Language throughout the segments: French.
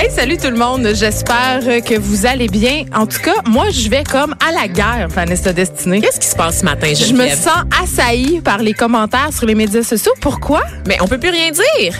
Hey, salut tout le monde. J'espère que vous allez bien. En tout cas, moi, je vais comme à la guerre, Vanessa Destinée. Qu'est-ce qui se passe ce matin, Je me sens assaillie par les commentaires sur les médias sociaux. Pourquoi? Mais on peut plus rien dire.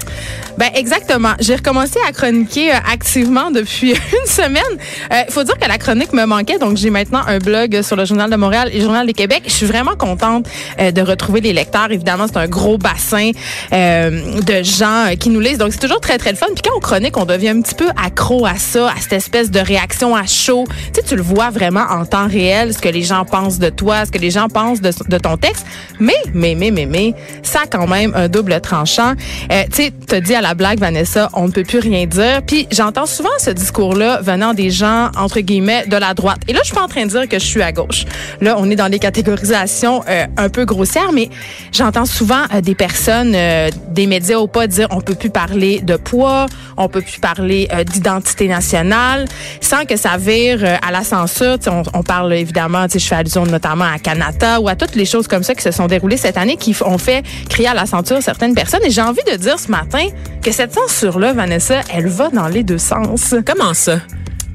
Ben exactement. J'ai recommencé à chroniquer euh, activement depuis une semaine. Il faut dire que la chronique me manquait, donc j'ai maintenant un blog sur le Journal de Montréal et le Journal de Québec. Je suis vraiment contente euh, de retrouver les lecteurs. Évidemment, c'est un gros bassin euh, de gens euh, qui nous lisent, donc c'est toujours très très le fun. Puis quand on chronique, on devient un petit peu accro à ça, à cette espèce de réaction à chaud. Tu sais, tu le vois vraiment en temps réel, ce que les gens pensent de toi, ce que les gens pensent de, ton texte. Mais, mais, mais, mais, mais, ça a quand même un double tranchant. Euh, tu sais, t'as dit à la blague, Vanessa, on ne peut plus rien dire. Puis j'entends souvent ce discours-là venant des gens, entre guillemets, de la droite. Et là, je suis pas en train de dire que je suis à gauche. Là, on est dans les catégorisations euh, un peu grossières, mais j'entends souvent euh, des personnes, euh, des médias ou pas, dire on peut plus parler de poids, on peut plus parler euh, d'identité nationale, sans que ça vire euh, à la censure. On, on parle évidemment, je fais allusion notamment à Canada ou à toutes les choses comme ça qui se sont déroulées cette année qui ont fait crier à la censure certaines personnes. Et j'ai envie de dire ce matin que cette censure-là, Vanessa, elle va dans les deux sens. Comment ça?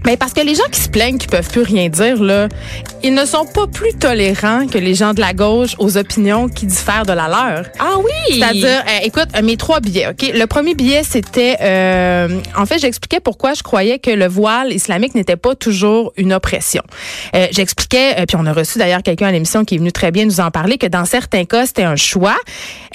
Mais parce que les gens qui se plaignent qui peuvent plus rien dire là, ils ne sont pas plus tolérants que les gens de la gauche aux opinions qui diffèrent de la leur. Ah oui! C'est-à-dire, euh, écoute, euh, mes trois billets, OK? Le premier billet, c'était... euh, en fait, j'expliquais pourquoi je croyais que le voile islamique n'était pas toujours une oppression. Euh, j'expliquais, euh, puis on a reçu d'ailleurs quelqu'un à l'émission qui est venu très bien nous en parler, que dans certains cas, c'était un choix.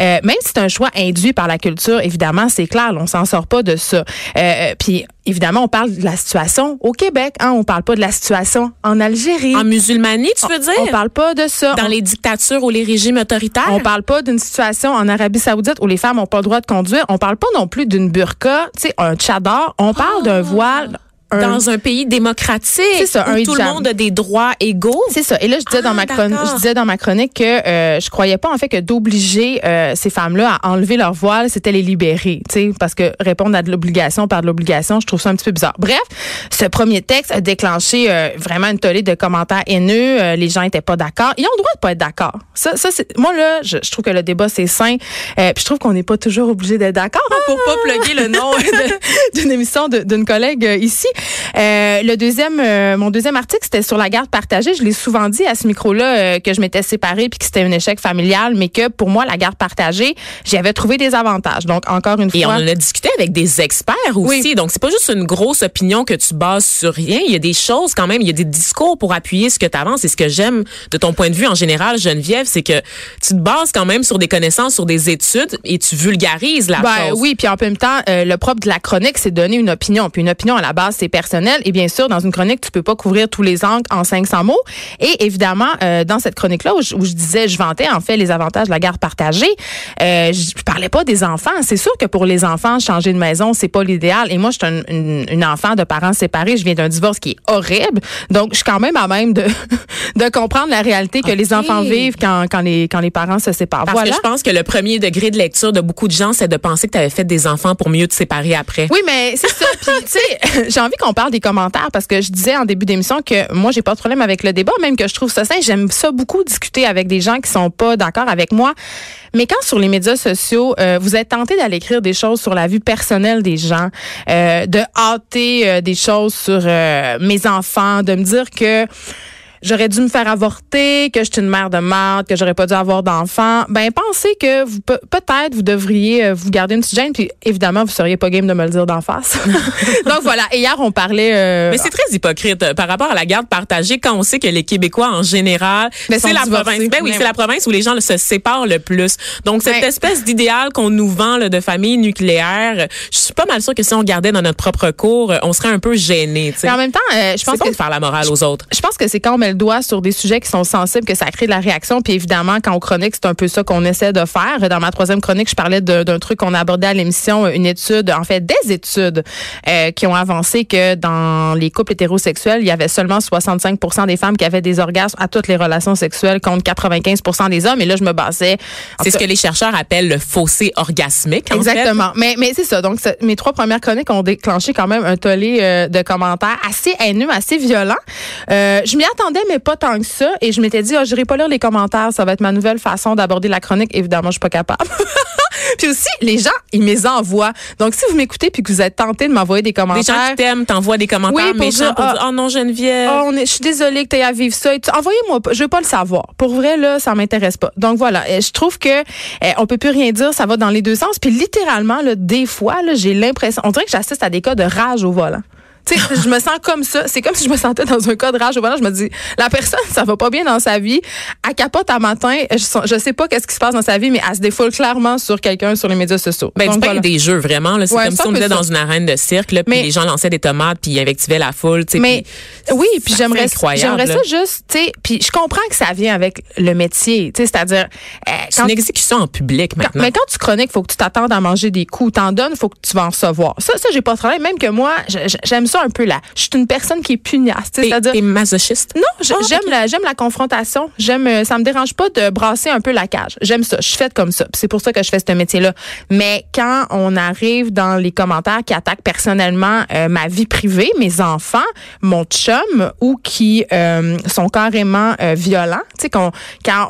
Euh, même si c'est un choix induit par la culture, évidemment, c'est clair, là, on s'en sort pas de ça. Euh, puis évidemment, on parle de la situation au Québec. Hein? On parle pas de la situation en Algérie. En musulmanie, tu veux dire? On parle pas de ça. Dans On- les dictatures ou les régimes autoritaires? on parle pas d'une situation en Arabie Saoudite où les femmes n'ont pas le droit de conduire. On parle pas non plus d'une burqa, tu sais, un tchadar. On parle d'un voile. Un- Dans un pays démocratique ça, où un tout le monde a des droits égaux. C'est ça. Et là, je disais Ah, dans ma chronique, d'accord. je disais dans ma chronique que euh, je croyais pas en fait que d'obliger euh, ces femmes-là à enlever leur voile, c'était les libérer, tu sais, parce que répondre à de l'obligation par de l'obligation, je trouve ça un petit peu bizarre. Bref, ce premier texte a déclenché euh, vraiment une tollée de commentaires haineux. Euh, les gens étaient pas d'accord. Ils ont le droit de pas être d'accord. Ça, ça moi là, je, je trouve que le débat c'est sain. Puis je trouve qu'on n'est pas toujours obligé d'être d'accord hein, pour pas plugger le nom d'une émission d'une collègue ici. Euh, le deuxième, euh, mon deuxième article, c'était sur la garde partagée. Je l'ai souvent dit à ce micro-là euh, que je m'étais séparée puis que c'était un échec familial, mais que pour moi, la garde partagée, j'y avais trouvé des avantages. Donc, encore une Et on fois. en a discuté avec des experts aussi. Oui. Donc, c'est pas juste une grosse opinion que tu bases sur rien. Il y a des choses quand même, il y a des discours pour appuyer ce que tu avances. Et ce que j'aime de ton point de vue en général, Geneviève, c'est que tu te bases quand même sur des connaissances, sur des études et tu vulgarises la Ben chose. oui, puis en même temps, le propre de la chronique, c'est donner une opinion. Puis une opinion, à la base, c'est personnel. Et bien sûr, dans une chronique, tu peux pas couvrir tous les angles en 500 mots. Et évidemment, euh, dans cette chronique-là, où, je- où je disais, je vantais en fait les avantages de la garde partagée, euh, je parlais pas des enfants. C'est sûr que pour les enfants, changer de maison, c'est pas l'idéal. Et moi, je suis un- une, une enfant de parents séparés. Je viens d'un divorce qui est horrible. Donc, je suis quand même à même de, de comprendre la réalité que les enfants vivent quand, quand, les, quand les parents se séparent. Parce voilà. que je pense que le premier degré de lecture de beaucoup de gens, c'est de penser que tu avais fait des enfants pour mieux te séparer après. Oui, mais c'est ça. Puis, tu sais, j'ai envie qu'on parle des commentaires parce que je disais en début d'émission que moi, j'ai pas de problème avec le débat, même que je trouve ça sain. J'aime ça beaucoup discuter avec des gens qui sont pas d'accord avec moi. Mais quand sur les médias sociaux, euh, vous êtes tenté d'aller écrire des choses sur la vie personnelle des gens, euh, de hâter euh, des choses sur euh, mes enfants, de me dire que j'aurais dû me faire avorter, que je suis une mère de merde, que j'aurais pas dû avoir d'enfant, ben pensez que vous pe- peut-être vous devriez euh, vous garder une petite gêne puis évidemment vous seriez pas game de me le dire d'en face. Donc voilà, et hier on parlait euh, Mais c'est très hypocrite euh, par rapport à la garde partagée quand on sait que les Québécois en général, Mais c'est la divorcés. province. Ben oui, Mais c'est la province où les gens se séparent le plus. Donc cette Ouais. espèce d'idéal qu'on nous vend là, de famille nucléaire, je suis pas mal sûre que si on gardait dans notre propre cours, euh, on serait un peu gêné. en même temps, euh, je pense pas que de faire la morale aux autres. je pense que c'est quand on met met le doigt sur des sujets qui sont sensibles, que ça crée de la réaction. Puis évidemment, quand on chronique, c'est un peu ça qu'on essaie de faire. Dans ma troisième chronique, je parlais d'un truc qu'on a abordé à l'émission, une étude, en fait, des études euh, qui ont avancé que dans les couples hétérosexuels, il y avait seulement 65% des femmes qui avaient des orgasmes à toutes les relations sexuelles contre 95 des hommes. Et là, je me basais. C'est ce que les chercheurs appellent le fossé orgasmique. Exactement. Mais, mais c'est ça. Donc, mes trois premières chroniques ont déclenché quand même un tollé euh, de commentaires assez haineux, assez violents. Euh, je m'y attendais, mais pas tant que ça. Et je m'étais dit, oh, je n'irai pas lire les commentaires. Ça va être ma nouvelle façon d'aborder la chronique. Évidemment, je suis pas capable. puis aussi, les gens, ils me envoient. Donc, si vous m'écoutez puis que vous êtes tenté de m'envoyer des commentaires. Les gens qui t'aiment t'envoient des commentaires oui, méchants pour dire, oh non, Geneviève. Oh, je suis désolée que tu aies à vivre ça. Envoyez-moi, je veux pas le savoir. Pour vrai, là, ça m'intéresse pas. Donc, voilà. Je trouve que eh, on peut plus rien dire. Ça va dans les deux sens. Puis littéralement, là, des fois, là, j'ai l'impression, on dirait que j'assiste à des cas de rage au volant je me sens comme ça. C'est comme si je me sentais dans un cas de rage. Voilà, je me dis, la personne, ça va pas bien dans sa vie. Elle capote à matin. Je, je sais pas qu'est-ce qui se passe dans sa vie, mais elle se défoule clairement sur quelqu'un sur les médias sociaux. Ben, Donc, tu des jeux, vraiment. C'est comme si on était dans une arène de cirque, là, puis les gens lançaient des tomates, puis ils invectivaient la foule. Mais oui, puis j'aimerais j'aimerais ça juste, tu sais, puis je comprends que ça vient avec le métier, tu sais, c'est-à-dire... Euh, c'est une exécution en public, maintenant. mais quand tu chroniques, faut que tu t'attendes à manger des coups. T'en donnes, faut que tu vas en recevoir. Ça, ça j'ai pas de problème. Même que moi, j'aime ça un peu là. Je suis une personne qui est pugnace. C'est-à-dire. T'es masochiste? Non, ah, j'aime la, j'aime la confrontation. J'aime, euh, ça me dérange pas de brasser un peu la cage. J'aime ça. Je suis faite comme ça. C'est pour ça que je fais ce métier-là. Mais quand on arrive dans les commentaires qui attaquent personnellement euh, ma vie privée, mes enfants, mon chum, ou qui euh, sont carrément violents, tu sais, quand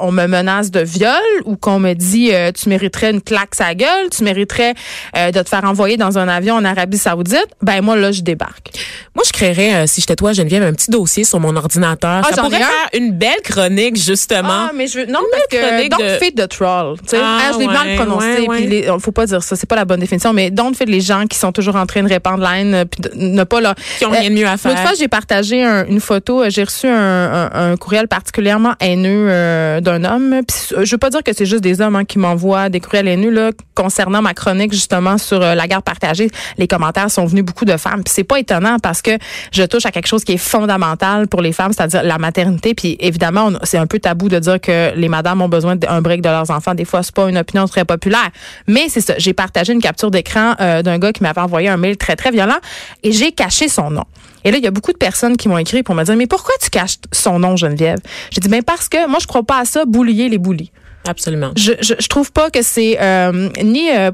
on me menace de viol ou qu'on me dit tu mériterais une claque sa gueule, tu mériterais de te faire envoyer dans un avion en Arabie Saoudite, ben moi là je débarque. Moi, je créerais, euh, si j'étais toi, Geneviève, un petit dossier sur mon ordinateur. Ah, ça pourrait faire une belle chronique, justement. Ah, mais je veux, non, parce que don't fit the troll. Tu sais, ah, je l'ai mal prononcé. Ouais, Puis faut pas dire ça, c'est pas la bonne définition, mais don't fit les gens qui sont toujours en train de répandre la haine, puis ne pas là. Qui ont rien de mieux à faire. L'autre fois, j'ai partagé une photo, euh, j'ai reçu un, un, courriel particulièrement haineux euh, d'un homme. Puis, je veux pas dire que c'est juste des hommes hein, qui m'envoient des courriels haineux là concernant ma chronique justement sur la garde partagée. Les commentaires sont venus beaucoup de femmes. Puis c'est pas étonnant parce que je touche à quelque chose qui est fondamental pour les femmes, c'est-à-dire la maternité. Puis évidemment, c'est un peu tabou de dire que les madames ont besoin d'un break de leurs enfants. Des fois, c'est pas une opinion très populaire. Mais c'est ça. J'ai partagé une capture d'écran euh, d'un gars qui m'avait envoyé un mail très, très violent et j'ai caché son nom. Et là, il y a beaucoup de personnes qui m'ont écrit pour me dire, mais pourquoi tu caches son nom, Geneviève? J'ai dit, ben parce que moi, je crois pas à ça, boulier les boulis. Absolument. Je, je, je, trouve pas que c'est euh, ni euh,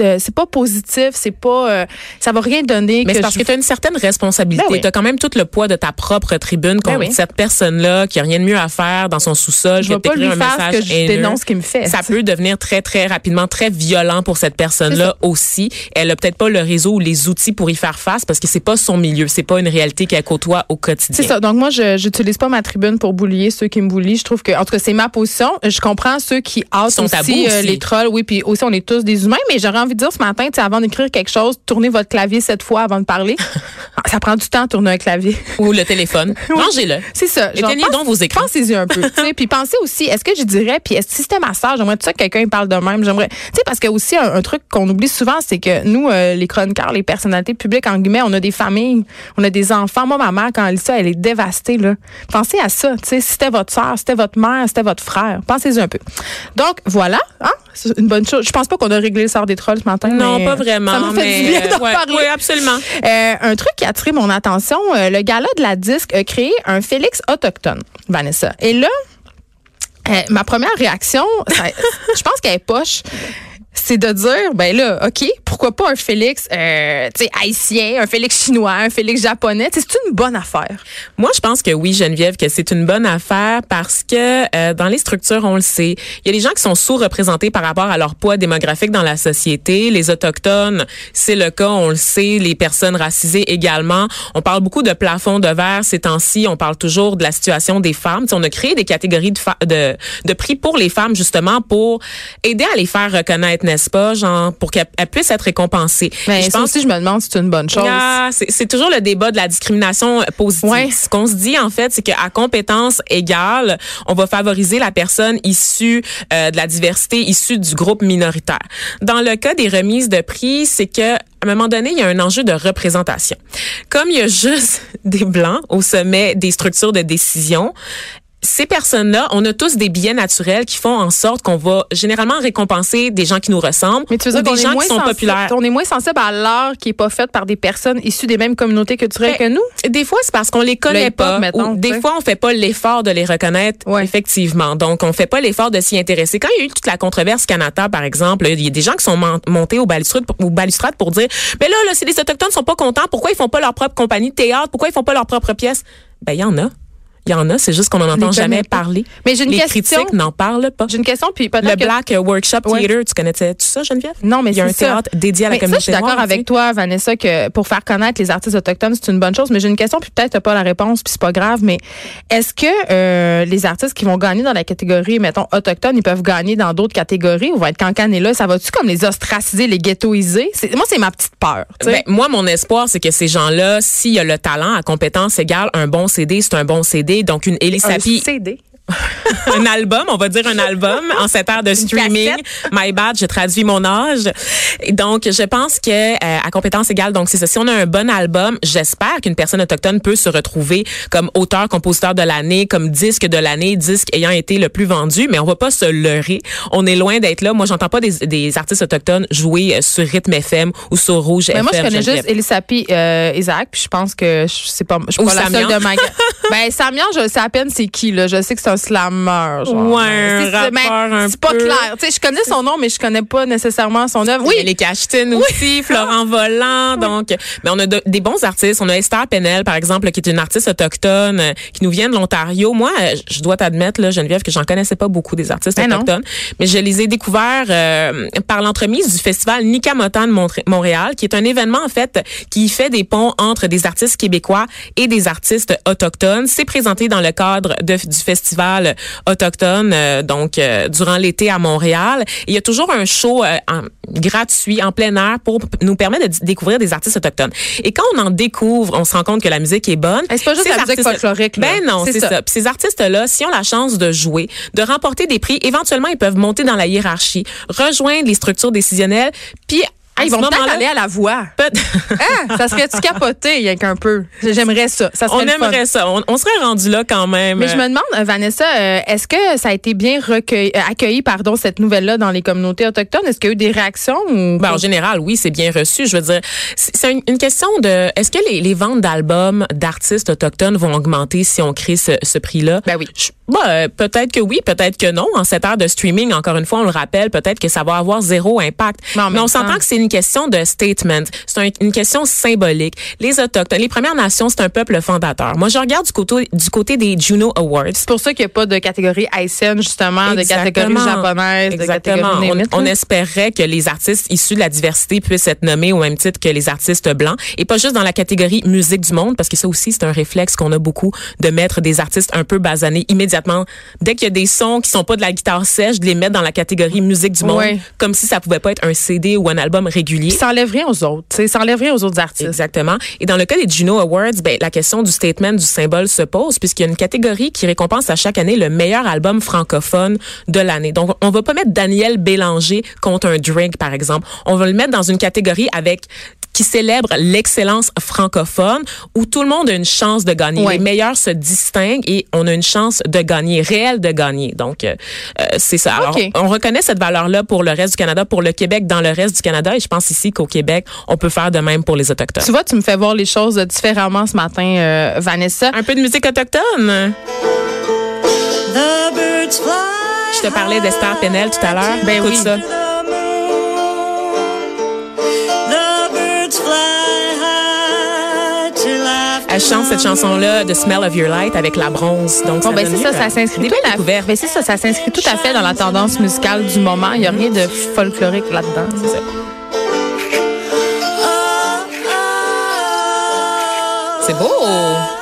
euh, c'est pas positif, c'est pas euh, ça va rien donner. Mais c'est parce que tu as une certaine responsabilité. Ben tu as quand même tout le poids de ta propre tribune ben contre cette personne-là qui a rien de mieux à faire dans son sous-sol. Je vais pas lui un faire message que je dénonce ce qu'il me fait. Ça peut devenir très très rapidement très violent pour cette personne-là aussi. Elle a peut-être pas le réseau ou les outils pour y faire face parce que c'est pas son milieu, c'est pas une réalité qu'elle côtoie au quotidien. C'est ça. Donc moi je j'utilise pas ma tribune pour boulier ceux qui me boulient. Je trouve que en tout cas c'est ma position. Je comprends ceux qui hâtent euh, aussi, les trolls. Oui, puis aussi, on est tous des humains, mais j'aurais envie de dire ce matin, avant d'écrire quelque chose, tournez votre clavier cette fois avant de parler. ça prend du temps de tourner un clavier. Ou le téléphone. Mangez-le. C'est ça. Éteignez donc vos écrans. Pensez-y un peu. puis pensez aussi, est-ce que je dirais, puis si c'était ma soeur, j'aimerais ça que quelqu'un parle de même? J'aimerais, tu sais, parce que aussi un, truc qu'on oublie souvent, c'est que nous, euh, les chroniqueurs, les personnalités publiques, en guillemets, on a des familles, on a des enfants. Moi, ma mère, quand elle lit ça, elle est dévastée. Là. Pensez à ça. Tu sais, si c'était votre soeur, c'était votre mère, c'était votre frère. Pensez-y un peu. Donc, voilà. Hein? C'est une bonne chose. Je pense pas qu'on a réglé le sort des trolls ce matin. Non, pas vraiment. Ça m'a fait du bien d'en parler. Oui, absolument. Euh, un truc qui a mon attention, euh, le gala de la disque a créé un Félix autochtone, Vanessa. Et là, euh, ma première réaction, je pense qu'elle est poche c'est de dire, ben là, OK, pourquoi pas un Félix euh, haïtien, un Félix chinois, un Félix japonais? C'est une bonne affaire. Moi, je pense que oui, Geneviève, que c'est une bonne affaire parce que euh, dans les structures, on le sait, il y a des gens qui sont sous-représentés par rapport à leur poids démographique dans la société. Les Autochtones, c'est le cas, on le sait. Les personnes racisées également. On parle beaucoup de plafond de verre ces temps-ci. On parle toujours de la situation des femmes. T'sais, on a créé des catégories de, de, de prix pour les femmes, justement, pour aider à les faire reconnaître n'est-ce pas, genre pour qu'elle puisse être récompensés. Mais je pense aussi, je me demande si c'est une bonne chose. ah, c'est c'est toujours le débat de la discrimination euh, positive. Ouais. Ce qu'on se dit en fait, c'est qu'à compétence égale, on va favoriser la personne issue euh, de la diversité, issue du groupe minoritaire. Dans le cas des remises de prix, c'est que à un moment donné, il y a un enjeu de représentation. Comme il y a juste des blancs au sommet des structures de décision, ces personnes-là, on a tous des biais naturels qui font en sorte qu'on va généralement récompenser des gens qui nous ressemblent Mais tu veux ou dire qu'on des gens qui sont sensible- populaires. On est moins sensible à l'art qui est pas fait par des personnes issues des mêmes communautés culturelles que nous? Des fois, c'est parce qu'on les connaît pas. mettons, ou des fois, on fait pas l'effort de les reconnaître, Ouais. effectivement. Donc, on fait pas l'effort de s'y intéresser. Quand il y a eu toute la controverse Canada, par exemple, il y a des gens qui sont mon- montés au balustrade, au balustrade pour dire, mais là, là, si les autochtones sont pas contents, pourquoi ils font pas leur propre compagnie de théâtre, pourquoi ils font pas leur propre pièce Ben, il y en a. Il y en a, c'est juste qu'on en entend jamais pas. parler. Mais j'ai une les question. critiques n'en parlent pas. J'ai une question, puis Le peut-être que- Black Workshop Ouais. Theater, tu connaissais tout ça, Geneviève? Non, mais Il y a un ça. théâtre dédié à la Mais ça, communauté je suis d'accord avec toi, Vanessa, que pour faire connaître les artistes autochtones, c'est une bonne chose. Mais j'ai une question, puis peut-être t'as pas la réponse, puis c'est pas grave. Mais est-ce que euh, les artistes qui vont gagner dans la catégorie, mettons, autochtone, ils peuvent gagner dans d'autres catégories ou vont être cancanés là? Ça va-tu comme les ostraciser, les ghettoiser? Moi, c'est ma petite peur. Ben, moi, mon espoir, c'est que ces gens-là, s'il y a le talent à compétence égale, un bon CD, c'est un bon CD. Donc, une un Elisapi, CD. un album, on va dire un album en cette ère de streaming. My bad, j'ai traduit mon âge. Et donc, je pense que euh, à compétence égale, donc c'est ça. Si on a un bon album, j'espère qu'une personne autochtone peut se retrouver comme auteur, compositeur de l'année, comme disque de l'année, disque ayant été le plus vendu. Mais on va pas se leurrer. On est loin d'être là. Moi, j'entends pas des, des artistes autochtones jouer euh, sur Rythme FM ou sur Rouge Mais FM. moi, je connais juste Elisapi euh, Isaac, puis je pense que je sais pas, je suis pas la Samian. seule de ma. ben Samian, je sais à peine c'est qui là. Je sais que c'est un slammer. Genre. Ouais, Mais un c'est- rappeur pas peu. clair. Tu sais, je connais son nom, mais je connais pas nécessairement son œuvre. Oui, les Cachetines aussi, Florent Volant. Donc, mais on a de- des bons artistes. On a Esther Penel, par exemple, qui est une artiste autochtone, euh, qui nous vient de l'Ontario. Moi, euh, je dois t'admettre, là, Geneviève, que j'en connaissais pas beaucoup des artistes Ben non. autochtones, mais je les ai découverts euh, par l'entremise du festival Nikamotan de Montré- Montréal, qui est un événement en fait qui fait des ponts entre des artistes québécois et des artistes autochtones. C'est présenté dans le cadre de- du festival autochtone, euh, donc euh, durant l'été à Montréal. Il y a toujours un show euh, en- gratuit en plein air pour nous permettre de découvrir des artistes autochtones. Et quand on en découvre, on se rend compte que la musique est bonne. C'est pas juste la musique folklorique, là. Ben non, C'est ça. ça. Puis ces artistes-là, s'ils ont la chance de jouer, de remporter des prix, éventuellement, ils peuvent monter dans la hiérarchie, rejoindre les structures décisionnelles, puis Ah, ils vont peut-être aller à la voix. Ah, ça serait-tu capoté, rien qu'un peu? J'aimerais ça. On aimerait ça. On, on serait rendu là quand même. Mais je me demande, euh, Vanessa, euh, est-ce que ça a été bien recueilli, euh, accueilli, pardon, cette nouvelle-là dans les communautés autochtones? Est-ce qu'il y a eu des réactions ou Ben, en général, oui, c'est bien reçu. Je veux dire, c'est une, une question de est-ce que les, les ventes d'albums d'artistes autochtones vont augmenter si on crée ce, ce prix-là? Ben oui. Je- ben, peut-être que oui, peut-être que non. En cette ère de streaming, encore une fois, on le rappelle, peut-être que ça va avoir zéro impact. Mais Mais on s'entend que c'est une question de statement. C'est un- une question symbolique. Les autochtones, les Premières Nations, c'est un peuple fondateur. Moi, je regarde du côté, du côté des Juno Awards. C'est pour ça qu'il n'y a pas de catégorie haïtienne, justement, de catégorie Exactement. japonaise, de Exactement. catégorie On, là. espérait que les artistes issus de la diversité puissent être nommés au même titre que les artistes blancs et pas juste dans la catégorie musique du monde parce que ça aussi c'est un réflexe qu'on a beaucoup de mettre des artistes un peu basanés immédiatement dès qu'il y a des sons qui sont pas de la guitare sèche de les mettre dans la catégorie musique du monde Ouais. comme si ça pouvait pas être un CD ou un album régulier. Puis ça enlève rien aux autres. Ça enlève rien aux autres artistes. Exactement. Et dans le cas des Juno Awards, ben, la question du statement, du symbole se pose puisqu'il y a une catégorie qui récompense à chaque année le meilleur album francophone de l'année. Donc, on va pas mettre Daniel Bélanger contre un Drake, par exemple. On va le mettre dans une catégorie avec qui célèbre l'excellence francophone où tout le monde a une chance de gagner. Ouais. Les meilleurs se distinguent et on a une chance de gagner, réelle de gagner. Donc, euh, euh, c'est ça. Alors, on reconnaît cette valeur-là pour le reste du Canada, pour le Québec dans le reste du Canada et je pense ici qu'au Québec, on peut faire de même pour les Autochtones. Tu vois, tu me fais voir les choses différemment ce matin, euh, Vanessa. Un peu de musique autochtone? The birds fly Je te parlais d'Esther Penel tout à l'heure. Ben Écoute oui. ça. Elle chante cette chanson-là, The Smell of Your Light, avec la bronze. Donc, Bon, ben ça, lieu ça à s'inscrit tout à ben c'est ça, ça s'inscrit tout à fait dans la tendance musicale du moment. Il n'y a rien de folklorique là-dedans. C'est ça. C'est beau.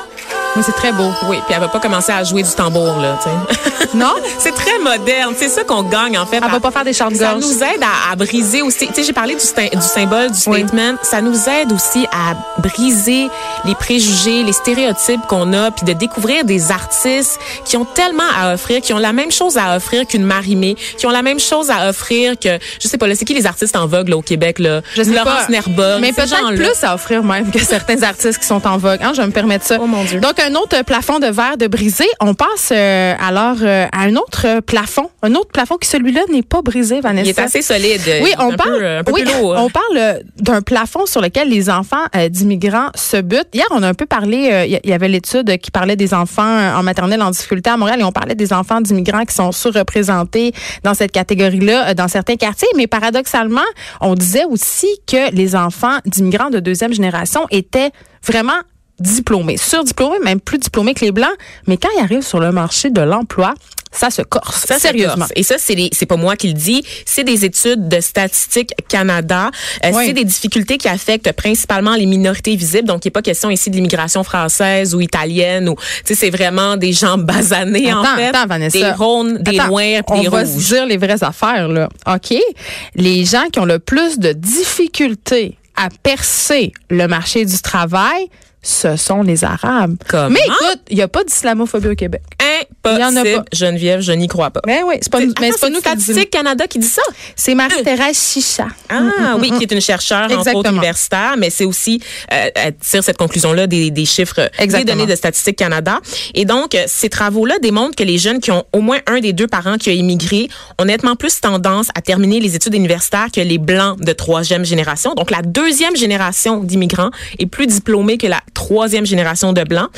Mais c'est très beau. Oui, puis elle va pas commencer à jouer du tambour, là, tu sais. Non? c'est très moderne. C'est ça qu'on gagne, en fait. Elle va pas faire des chants de Ça gorge. nous aide à, à briser aussi. Tu sais, j'ai parlé du, symbole, du Oui. statement. Ça nous aide aussi à briser les préjugés, les stéréotypes qu'on a, puis de découvrir des artistes qui ont tellement à offrir, qui ont la même chose à offrir qu'une Marimé, qui ont la même chose à offrir que, je sais pas, là, c'est qui les artistes en vogue, là, au Québec, là? Je sais Laurence pas. Nerbonne. Mais peut-être plus à offrir même que certains artistes qui sont en vogue. Hein, je vais me permettre ça. Oh, mon Dieu. Donc, un autre plafond de verre de brisé. On passe euh, alors euh, à un autre plafond. Un autre plafond qui, celui-là, n'est pas brisé, Vanessa. Il est assez solide. Oui, on un parle, peu, euh, un peu oui, plus lourd. on parle d'un plafond sur lequel les enfants euh, d'immigrants se butent. Hier, on a un peu parlé, il y- avait l'étude qui parlait des enfants en maternelle en difficulté à Montréal et on parlait des enfants d'immigrants qui sont surreprésentés dans cette catégorie-là dans certains quartiers. Mais paradoxalement, on disait aussi que les enfants d'immigrants de deuxième génération étaient vraiment diplômés, surdiplômés, même plus diplômés que les blancs. Mais quand ils arrivent sur le marché de l'emploi, ça se corse. Ça, sérieusement. corse. Et ça, c'est pas moi qui le dis, c'est des études de Statistique Canada. Euh, Oui. C'est des difficultés qui affectent principalement les minorités visibles. Donc, il n'est pas question ici de l'immigration française ou italienne ou, tu sais, c'est vraiment des gens basanés, en fait. attends, Vanessa. Des des Attends, noirs, puis on des va rouges. se dire les vraies affaires, là. OK? Les gens qui ont le plus de difficultés à percer le marché du travail, ce sont les Arabes. Comment? Mais écoute, il n'y a pas d'islamophobie au Québec. Il y en a Impossible, pas. Geneviève, je n'y crois pas. Mais oui, c'est pas, nous- mais Attends, pas nous qui Statistique. Canada qui dit ça. C'est Marie-Thérèse Chicha. Ah oui, qui est une chercheure entre autres universitaire, mais c'est aussi euh, elle tire cette conclusion-là des, des chiffres, des Exactement. données de Statistique Canada. Et donc, euh, ces travaux-là démontrent que les jeunes qui ont au moins un des deux parents qui a immigré ont nettement plus tendance à terminer les études universitaires que les blancs de troisième génération. Donc, la deuxième génération d'immigrants est plus diplômée que la troisième génération de blancs.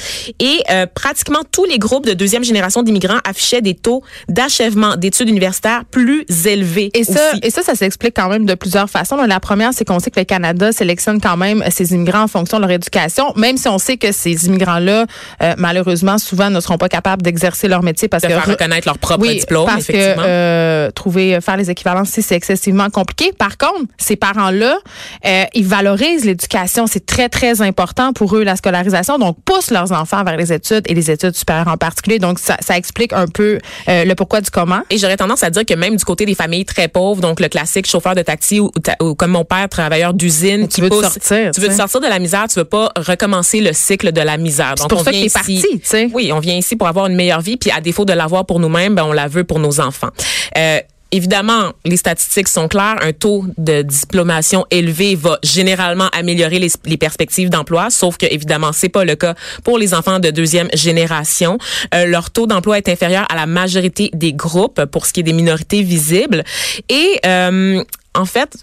Et euh, pratiquement tous les groupes de deuxième génération d'immigrants affichaient des taux d'achèvement d'études universitaires plus élevés. Et ça, aussi. et ça, ça s'explique quand même de plusieurs façons. La première, c'est qu'on sait que le Canada sélectionne quand même ses immigrants en fonction de leur éducation, même si on sait que ces immigrants-là, euh, malheureusement, souvent ne seront pas capables d'exercer leur métier parce de que faire re- reconnaître leur propre oui, diplôme, parce que effectivement. euh, trouver faire les équivalences c'est excessivement compliqué. Par contre, ces parents-là, euh, ils valorisent l'éducation, c'est très très important pour eux la scolarisation, donc poussent leurs enfants vers les études et les études supérieures en particulier. Donc ça, ça explique un peu euh, le pourquoi du comment. Et j'aurais tendance à dire que même du côté des familles très pauvres, donc le classique chauffeur de taxi ou, comme mon père, travailleur d'usine, Tu qui veux te sortir, tu veux te sortir de la misère, tu veux pas recommencer le cycle de la misère. Donc pour on ça vient ici- parti, tu sais. Oui, on vient ici pour avoir une meilleure vie, puis à défaut de l'avoir pour nous-mêmes, ben on la veut pour nos enfants. Euh, Évidemment, les statistiques sont claires. Un taux de diplomation élevé va généralement améliorer les, perspectives d'emploi, sauf que évidemment, c'est pas le cas pour les enfants de deuxième génération. Euh, leur taux d'emploi est inférieur à la majorité des groupes pour ce qui est des minorités visibles. Et euh, en fait,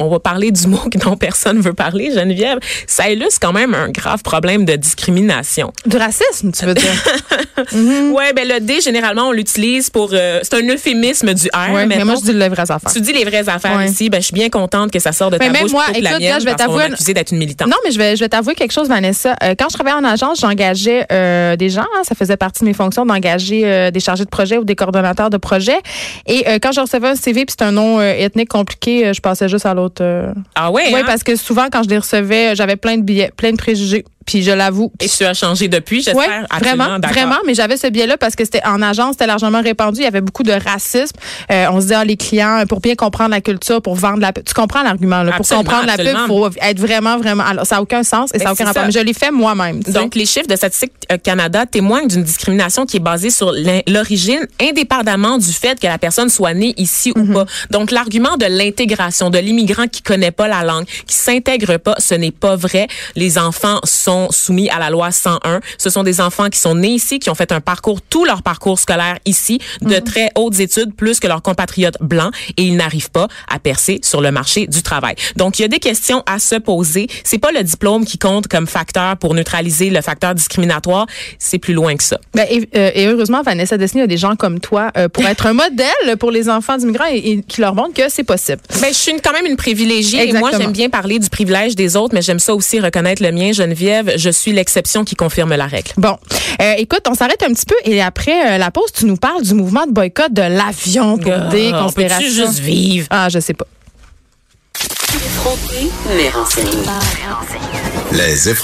on va parler du mot dont personne veut parler, Geneviève. Ça illustre quand même un grave problème de discrimination. Du racisme, tu veux dire Ouais, ben le D généralement on l'utilise pour euh, c'est un euphémisme du R. Ouais, mais moi je dis les vraies affaires. tu dis les vraies affaires Ouais. ici, ben je suis bien contente que ça sort de ta Mais même bouche moi, la écoute, mienne, là, je vais t'avouer une- d'être une militante. Non, mais je vais, je vais t'avouer quelque chose, Vanessa. Euh, quand je travaillais en agence, j'engageais euh, des gens. hein, ça faisait partie de mes fonctions d'engager des chargés de projet ou des coordonnateurs de projet. Et quand je recevais un CV puis c'était un nom ethnique compliqué, je passais juste à l'autre. Euh. Ah ouais, Oui, hein? parce que souvent, quand je les recevais, j'avais plein de billets, plein de préjugés. Puis je l'avoue. Et tu as changé depuis, j'espère. Absolument, vraiment, vraiment, mais j'avais ce biais-là parce que c'était en agence, c'était largement répandu. Il y avait beaucoup de racisme. Euh, on se disait, ah, les clients, pour bien comprendre la culture, pour vendre la pub. Tu comprends l'argument, là? Pour Absolument, comprendre la pub, il faut être vraiment, vraiment. Alors, ça n'a aucun sens et ça n'a aucun rapport. Mais je l'ai fait moi-même. Donc, les chiffres de Statistique euh, Canada témoignent d'une discrimination qui est basée sur l'origine, indépendamment du fait que la personne soit née ici ou pas. Donc, l'argument de l'intégration, de l'immigrant qui connaît pas la langue, qui s'intègre pas, ce n'est pas vrai. Les enfants sont soumis à la loi 101. Ce sont des enfants qui sont nés ici, qui ont fait un parcours, tout leur parcours scolaire ici, de Mhm. très hautes études, plus que leurs compatriotes blancs, et ils n'arrivent pas à percer sur le marché du travail. Donc, il y a des questions à se poser. C'est pas le diplôme qui compte comme facteur pour neutraliser le facteur discriminatoire. C'est plus loin que ça. Ben, et, euh, et heureusement, Vanessa Dessny a des gens comme toi euh, pour être un modèle pour les enfants d'immigrants et, et qui leur montrent que c'est possible. Ben, je suis une- quand même une privilégiée et moi, j'aime bien parler du privilège des autres, mais j'aime ça aussi reconnaître le mien. Geneviève, je suis l'exception qui confirme la règle. Bon, Euh, écoute, on s'arrête un petit peu et après euh, la pause, tu nous parles du mouvement de boycott de l'avion pour des Ah, on considérations. juste vivre? Ah, je sais pas. Effronté, mais renseigné. Les effrontés.